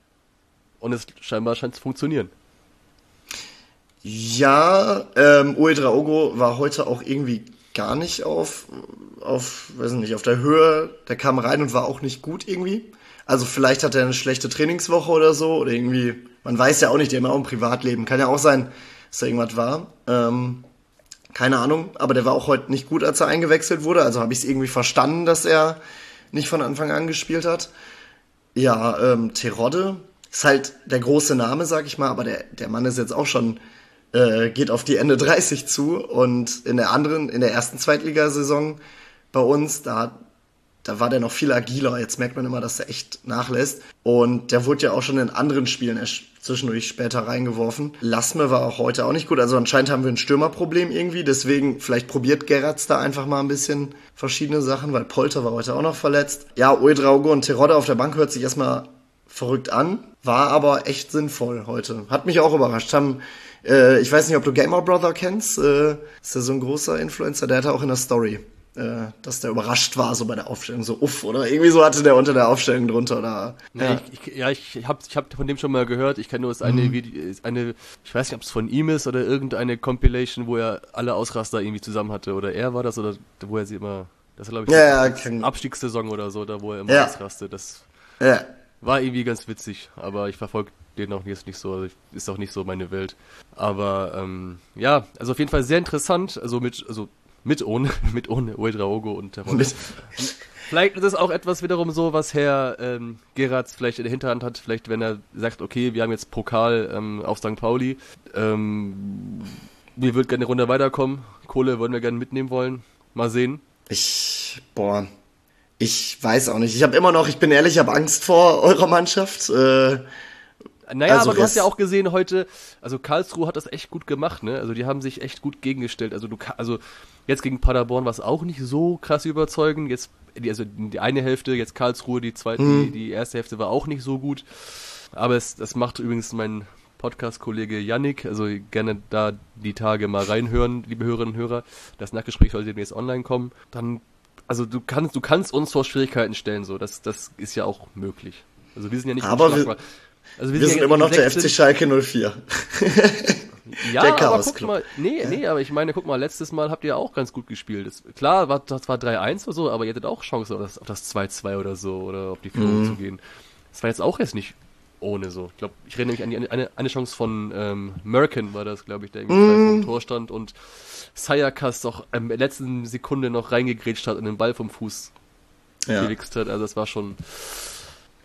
A: und es scheinbar scheint zu funktionieren.
B: Ja, ähm, Uedraogo war heute auch irgendwie gar nicht auf, auf, weiß nicht, auf der Höhe. Der kam rein und war auch nicht gut irgendwie. Also vielleicht hat er eine schlechte Trainingswoche oder so oder irgendwie, man weiß ja auch nicht, der immer auch im Privatleben. Kann ja auch sein, dass da irgendwas war. Ähm, keine Ahnung, aber der war auch heute nicht gut, als er eingewechselt wurde. Also habe ich es irgendwie verstanden, dass er nicht von Anfang an gespielt hat. Ja, ähm, Terodde ist halt der große Name, sag ich mal, aber der, der Mann ist jetzt auch schon äh, geht auf die Ende 30 zu und in der anderen, in der ersten Zweitligasaison bei uns, da, da war der noch viel agiler. Jetzt merkt man immer, dass er echt nachlässt. Und der wurde ja auch schon in anderen Spielen zwischendurch später reingeworfen. Lassme war auch heute auch nicht gut. Also anscheinend haben wir ein Stürmerproblem irgendwie. Deswegen vielleicht probiert Geratz da einfach mal ein bisschen verschiedene Sachen, weil Polter war heute auch noch verletzt. Ja, Uedraugo und Terodde auf der Bank hört sich erstmal verrückt an, war aber echt sinnvoll heute. Hat mich auch überrascht. Haben äh, ich weiß nicht, ob du Gamer Brother kennst. Äh, ist ja so ein großer Influencer. Der hatte auch in der Story, äh, dass der überrascht war, so bei der Aufstellung. So, uff, oder? Irgendwie so hatte der unter der Aufstellung drunter. Oder,
A: ja, ja. Ich, ich, ja, ich habe ich hab von dem schon mal gehört. Ich kenne nur das eine, mhm. Video, eine, ich weiß nicht, ob es von ihm ist oder irgendeine Compilation, wo er alle Ausraster irgendwie zusammen hatte. Oder er war das, oder wo er sie immer. Das glaube ich,
B: ja, ja,
A: Abstiegssaison oder so, da wo er immer ja. ausrastet. Das ja. war irgendwie ganz witzig, aber ich verfolge den auch jetzt nicht so, also ist auch nicht so meine Welt. Aber ähm, ja, also auf jeden Fall sehr interessant, also mit, also mit ohne, mit ohne Uedraogo und Terror. Vielleicht ist es auch etwas wiederum so, was Herr ähm, Geratz vielleicht in der Hinterhand hat, vielleicht wenn er sagt, okay, wir haben jetzt Pokal ähm, auf St. Pauli, ähm, wir würden gerne eine Runde weiterkommen, Kohle würden wir gerne mitnehmen wollen, mal sehen.
B: Ich, boah, ich weiß auch nicht. Ich habe immer noch, ich bin ehrlich, ich habe Angst vor eurer Mannschaft. Äh,
A: naja, also aber du hast ja auch gesehen heute, also Karlsruhe hat das echt gut gemacht, ne? Also die haben sich echt gut gegengestellt. Also du also jetzt gegen Paderborn war es auch nicht so krass überzeugend. Jetzt die, also die eine Hälfte, jetzt Karlsruhe, die zweite, mhm. die, die erste Hälfte war auch nicht so gut. Aber es, das macht übrigens mein Podcast-Kollege Yannick, also gerne da die Tage mal reinhören, liebe Hörerinnen und Hörer. Das Nachgespräch sollte demnächst online kommen. Dann, also du kannst, du kannst uns vor Schwierigkeiten stellen, so. Das, das ist ja auch möglich. Also wir sind ja nicht
B: aber also wir, wir sind, sind immer noch der FC Schalke 04.
A: ja, aber guck mal, nee, ja. nee, aber ich meine, guck mal, letztes Mal habt ihr auch ganz gut gespielt. Das, klar, war, das war 3-1 oder so, aber ihr hattet auch Chance auf das, 2-2 oder so, oder auf die Führung mhm. zu gehen. Das war jetzt auch jetzt nicht ohne so. Ich glaube, ich rede nämlich an die, eine, eine Chance von ähm, Merkin war das, glaube ich, der irgendwie mm. vom Tor stand und Sayakas doch in der letzten Sekunde noch reingegrätscht hat und den Ball vom Fuß ja. gelixt hat. Also das war schon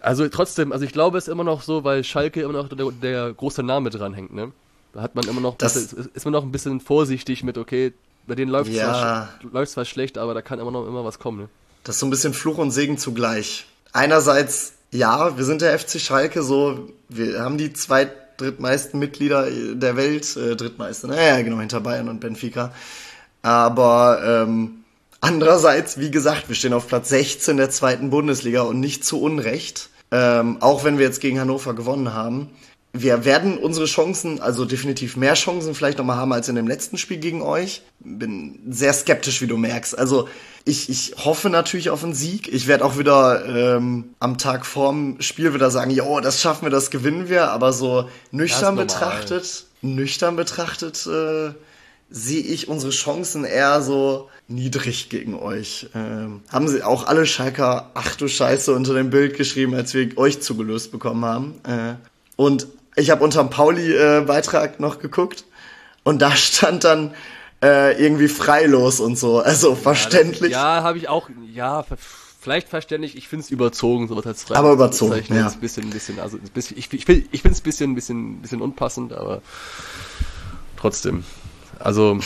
A: also trotzdem, also ich glaube es ist immer noch so, weil Schalke immer noch der, der große Name dran hängt, ne? Da hat man immer noch, das, ist, ist man noch ein bisschen vorsichtig mit, okay, bei denen läuft es ja. zwar, zwar schlecht, aber da kann immer noch immer was kommen, ne?
B: Das ist so ein bisschen Fluch und Segen zugleich. Einerseits, ja, wir sind der FC Schalke, so, wir haben die zwei drittmeisten Mitglieder der Welt, äh, drittmeiste, naja, genau, hinter Bayern und Benfica. Aber ähm, Andererseits, wie gesagt, wir stehen auf Platz 16 der zweiten Bundesliga und nicht zu Unrecht. Ähm, auch wenn wir jetzt gegen Hannover gewonnen haben. wir werden unsere Chancen, also definitiv mehr Chancen vielleicht nochmal haben als in dem letzten Spiel gegen euch. Bin sehr skeptisch, wie du merkst. Also ich, ich hoffe natürlich auf einen Sieg. Ich werde auch wieder ähm, am Tag vorm Spiel wieder sagen, jo, das schaffen wir, das gewinnen wir. Aber so nüchtern betrachtet, nüchtern betrachtet, äh, sehe ich unsere Chancen eher so niedrig gegen euch. Ähm, haben sie auch alle Schalker, ach du Scheiße, unter dem Bild geschrieben, als wir euch zugelöst bekommen haben. Äh, und ich habe unter dem Pauli-Beitrag äh, noch geguckt und da stand dann äh, irgendwie freilos und so. Also verständlich.
A: Ja, ja habe ich auch, ja, vielleicht verständlich. Ich finde es überzogen, sowas als
B: frei. Aber überzogen, ja.
A: Ein bisschen, ein bisschen, also ein bisschen, ich, ich, ich finde es ein bisschen, ein bisschen, bisschen unpassend, aber trotzdem. Also,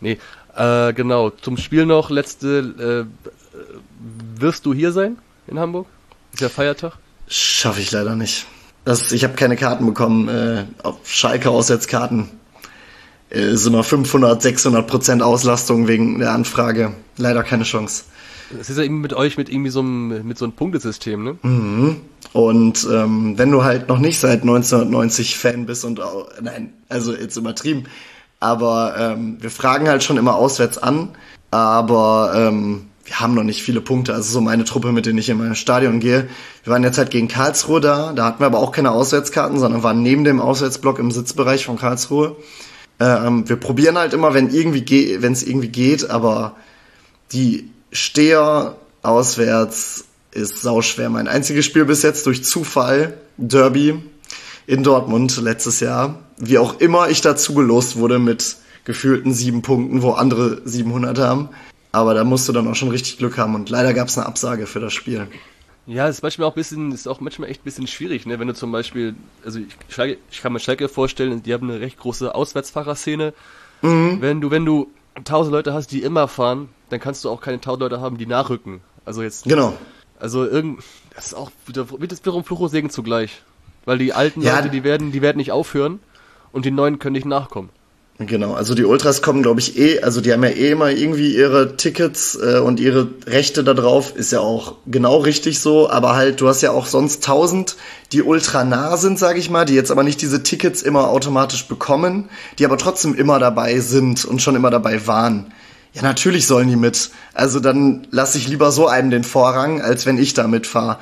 A: nee, äh, genau. Zum Spiel noch, letzte, äh, wirst du hier sein in Hamburg? Ist ja Feiertag?
B: Schaffe ich leider nicht. Das, ich habe keine Karten bekommen, äh, auf Schalke Auswärtskarten. Äh, ist immer 500, 600 Prozent Auslastung wegen der Anfrage. Leider keine Chance.
A: Das ist ja irgendwie mit euch mit irgendwie so einem, mit so einem Punktesystem, ne?
B: Mhm. Und ähm, wenn du halt noch nicht seit 1990 Fan bist und auch, nein, also jetzt übertrieben, aber ähm, wir fragen halt schon immer auswärts an, aber ähm, wir haben noch nicht viele Punkte. Also so meine Truppe, mit denen ich in mein Stadion gehe. Wir waren jetzt halt gegen Karlsruhe da. Da hatten wir aber auch keine Auswärtskarten, sondern waren neben dem Auswärtsblock im Sitzbereich von Karlsruhe. Ähm, wir probieren halt immer, wenn irgendwie wenn es irgendwie geht, aber die Steher auswärts ist sauschwer. Mein einziges Spiel bis jetzt durch Zufall, Derby in Dortmund letztes Jahr. Wie auch immer ich dazu gelost wurde mit gefühlten sieben Punkten, wo andere 700 haben. Aber da musst du dann auch schon richtig Glück haben und leider gab es eine Absage für das Spiel.
A: Ja, ist manchmal auch ein bisschen, ist auch manchmal echt ein bisschen schwierig, ne? Wenn du zum Beispiel, also ich, ich kann mir Schalke vorstellen, die haben eine recht große Auswärtsfahrerszene. Mhm. Wenn du, wenn du tausend Leute hast, die immer fahren, dann kannst du auch keine tausend Leute haben, die nachrücken. Also jetzt.
B: Genau.
A: Also irgend, das ist auch wieder, wird es wiederum Fluch und Segen zugleich. Weil die alten ja. Leute, die werden, die werden nicht aufhören und die neuen können nicht nachkommen.
B: Genau, also die Ultras kommen, glaube ich, eh, also die haben ja eh immer irgendwie ihre Tickets äh, und ihre Rechte da drauf, ist ja auch genau richtig so, aber halt, du hast ja auch sonst tausend, die ultra nah sind, sage ich mal, die jetzt aber nicht diese Tickets immer automatisch bekommen, die aber trotzdem immer dabei sind und schon immer dabei waren. Ja, natürlich sollen die mit. Also dann lasse ich lieber so einem den Vorrang, als wenn ich da mitfahre.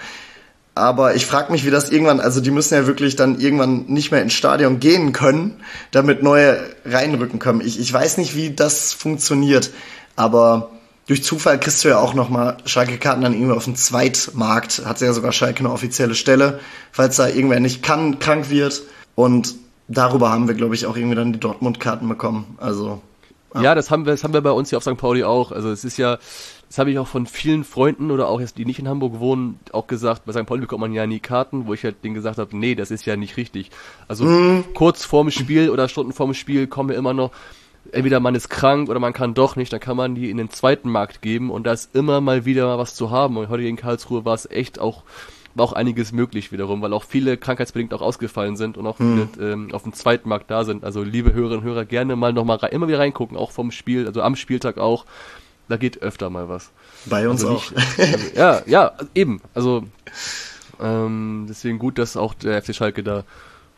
B: Aber ich frage mich, wie das irgendwann, also die müssen ja wirklich dann irgendwann nicht mehr ins Stadion gehen können, damit neue reinrücken können. Ich, ich weiß nicht, wie das funktioniert, aber durch Zufall kriegst du ja auch nochmal Schalke-Karten dann irgendwie auf dem Zweitmarkt. Hat ja sogar Schalke eine offizielle Stelle, falls da irgendwer nicht kann, krank wird. Und darüber haben wir, glaube ich, auch irgendwie dann die Dortmund-Karten bekommen. Also.
A: Ja. ja, das haben wir, das haben wir bei uns hier auf St. Pauli auch. Also es ist ja, das habe ich auch von vielen Freunden oder auch jetzt, die nicht in Hamburg wohnen, auch gesagt, bei St. Pauli bekommt man ja nie Karten, wo ich halt denen gesagt habe, nee, das ist ja nicht richtig. Also mhm. kurz vorm Spiel oder Stunden vorm Spiel kommen wir immer noch, entweder man ist krank oder man kann doch nicht, dann kann man die in den zweiten Markt geben und da ist immer mal wieder mal was zu haben. Und heute in Karlsruhe war es echt auch war auch einiges möglich wiederum, weil auch viele krankheitsbedingt auch ausgefallen sind und auch viele hm. ähm, auf dem zweiten Markt da sind. Also liebe Hörerinnen und Hörer, gerne mal nochmal immer wieder reingucken, auch vom Spiel, also am Spieltag auch da geht öfter mal was.
B: Bei uns also nicht,
A: auch. Also, ja, ja, eben. Also ähm, deswegen gut, dass auch der FC Schalke da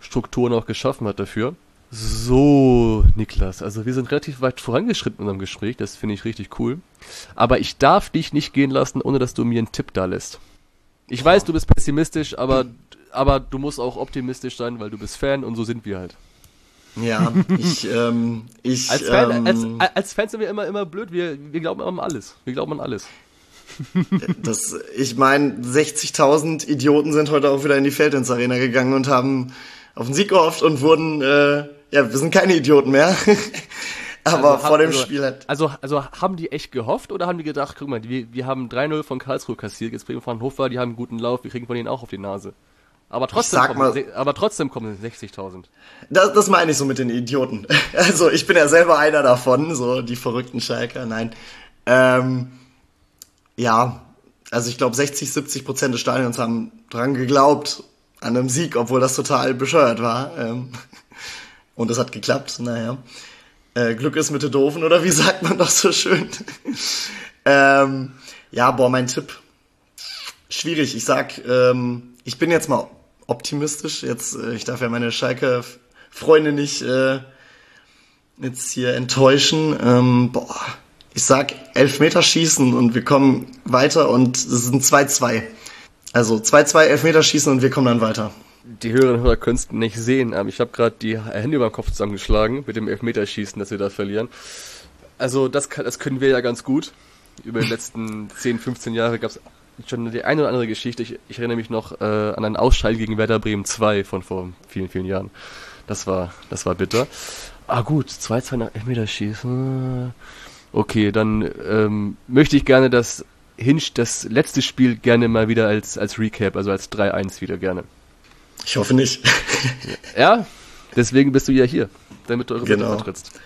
A: Strukturen auch geschaffen hat dafür. So, Niklas, also wir sind relativ weit vorangeschritten in unserem Gespräch, das finde ich richtig cool. Aber ich darf dich nicht gehen lassen, ohne dass du mir einen Tipp da lässt. Ich Boah. weiß, du bist pessimistisch, aber, aber du musst auch optimistisch sein, weil du bist Fan und so sind wir halt.
B: Ja, ich, ähm, ich.
A: Als, Fan, ähm, als, als Fans sind wir immer, immer blöd, wir, wir glauben immer an alles. Wir glauben an alles.
B: Das, ich meine, 60.000 Idioten sind heute auch wieder in die Feldins Arena gegangen und haben auf den Sieg gehofft und wurden, äh, ja, wir sind keine Idioten mehr. Aber also, vor dem
A: also,
B: Spiel hat.
A: Also, also haben die echt gehofft oder haben die gedacht, guck mal, wir, wir haben 3-0 von Karlsruhe kassiert, jetzt bringen wir von Hannover, die haben einen guten Lauf, wir kriegen von denen auch auf die Nase. Aber trotzdem, kommen, mal, aber trotzdem kommen 60.000.
B: Das, das meine ich so mit den Idioten. Also ich bin ja selber einer davon, so die verrückten Schalker. Nein. Ähm, ja, also ich glaube 60, 70 Prozent des Stadions haben dran geglaubt an einem Sieg, obwohl das total bescheuert war. Ähm, und es hat geklappt, naja. Äh, Glück ist mit den Doofen, oder wie sagt man doch so schön? ähm, ja, boah, mein Tipp. Schwierig. Ich sag, ähm, ich bin jetzt mal optimistisch. Jetzt, äh, ich darf ja meine Schalke-Freunde nicht äh, jetzt hier enttäuschen. Ähm, boah, ich sag Elfmeterschießen und wir kommen weiter und es sind 2-2. Also 2-2 Elfmeterschießen und wir kommen dann weiter.
A: Die Hörerinnen und Hörer können es nicht sehen, aber ich habe gerade die Hände über den Kopf zusammengeschlagen mit dem Elfmeterschießen, dass wir da verlieren. Also das, das können wir ja ganz gut. Über die letzten 10, 15 Jahre gab es schon die eine oder andere Geschichte. Ich, ich erinnere mich noch äh, an einen Ausscheid gegen Werder Bremen 2 von vor vielen, vielen Jahren. Das war, das war bitter. Ah gut, 2-2 nach Elfmeterschießen. Okay, dann ähm, möchte ich gerne das Hinch, das letzte Spiel gerne mal wieder als, als Recap, also als 3-1 wieder gerne.
B: Ich hoffe nicht.
A: ja, deswegen bist du ja hier, damit du eure genau. Seite vertrittst.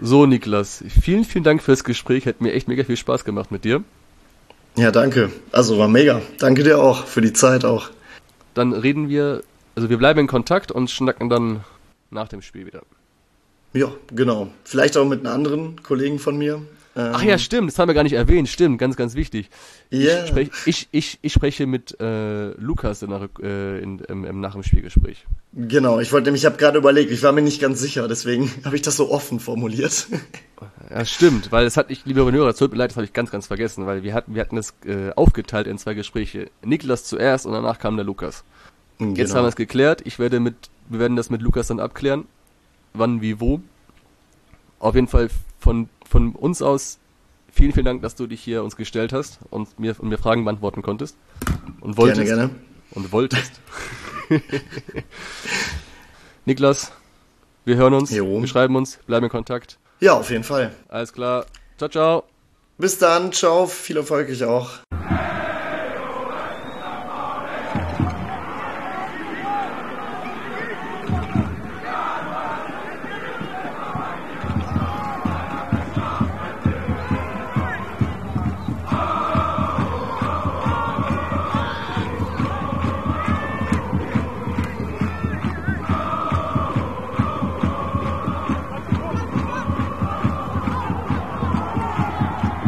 A: So, Niklas, vielen, vielen Dank fürs Gespräch. Hat mir echt mega viel Spaß gemacht mit dir.
B: Ja, danke. Also war mega. Danke dir auch für die Zeit auch.
A: Dann reden wir, also wir bleiben in Kontakt und schnacken dann nach dem Spiel wieder.
B: Ja, genau. Vielleicht auch mit einem anderen Kollegen von mir.
A: Ähm, Ach ja, stimmt, das haben wir gar nicht erwähnt. Stimmt, ganz, ganz wichtig. Yeah. Ich, sprech, ich, ich, ich spreche mit äh, Lukas in, äh, in, im, im, nach dem Spielgespräch.
B: Genau, ich wollte nämlich, ich habe gerade überlegt, ich war mir nicht ganz sicher, deswegen habe ich das so offen formuliert.
A: Ja, stimmt, weil es hat, ich, liebe Hörer, es tut mir leid, das habe ich ganz, ganz vergessen, weil wir hatten, wir hatten das äh, aufgeteilt in zwei Gespräche. Niklas zuerst und danach kam der Lukas. Genau. Jetzt haben wir es geklärt. Ich werde mit, wir werden das mit Lukas dann abklären. Wann, wie, wo. Auf jeden Fall von, von uns aus vielen, vielen Dank, dass du dich hier uns gestellt hast und mir, und mir Fragen beantworten konntest. Und wolltest.
B: Gerne, gerne.
A: Und wolltest. Niklas, wir hören uns, jo. wir schreiben uns, bleiben in Kontakt.
B: Ja, auf jeden Fall.
A: Alles klar. Ciao, ciao.
B: Bis dann, ciao, viel Erfolg ich auch.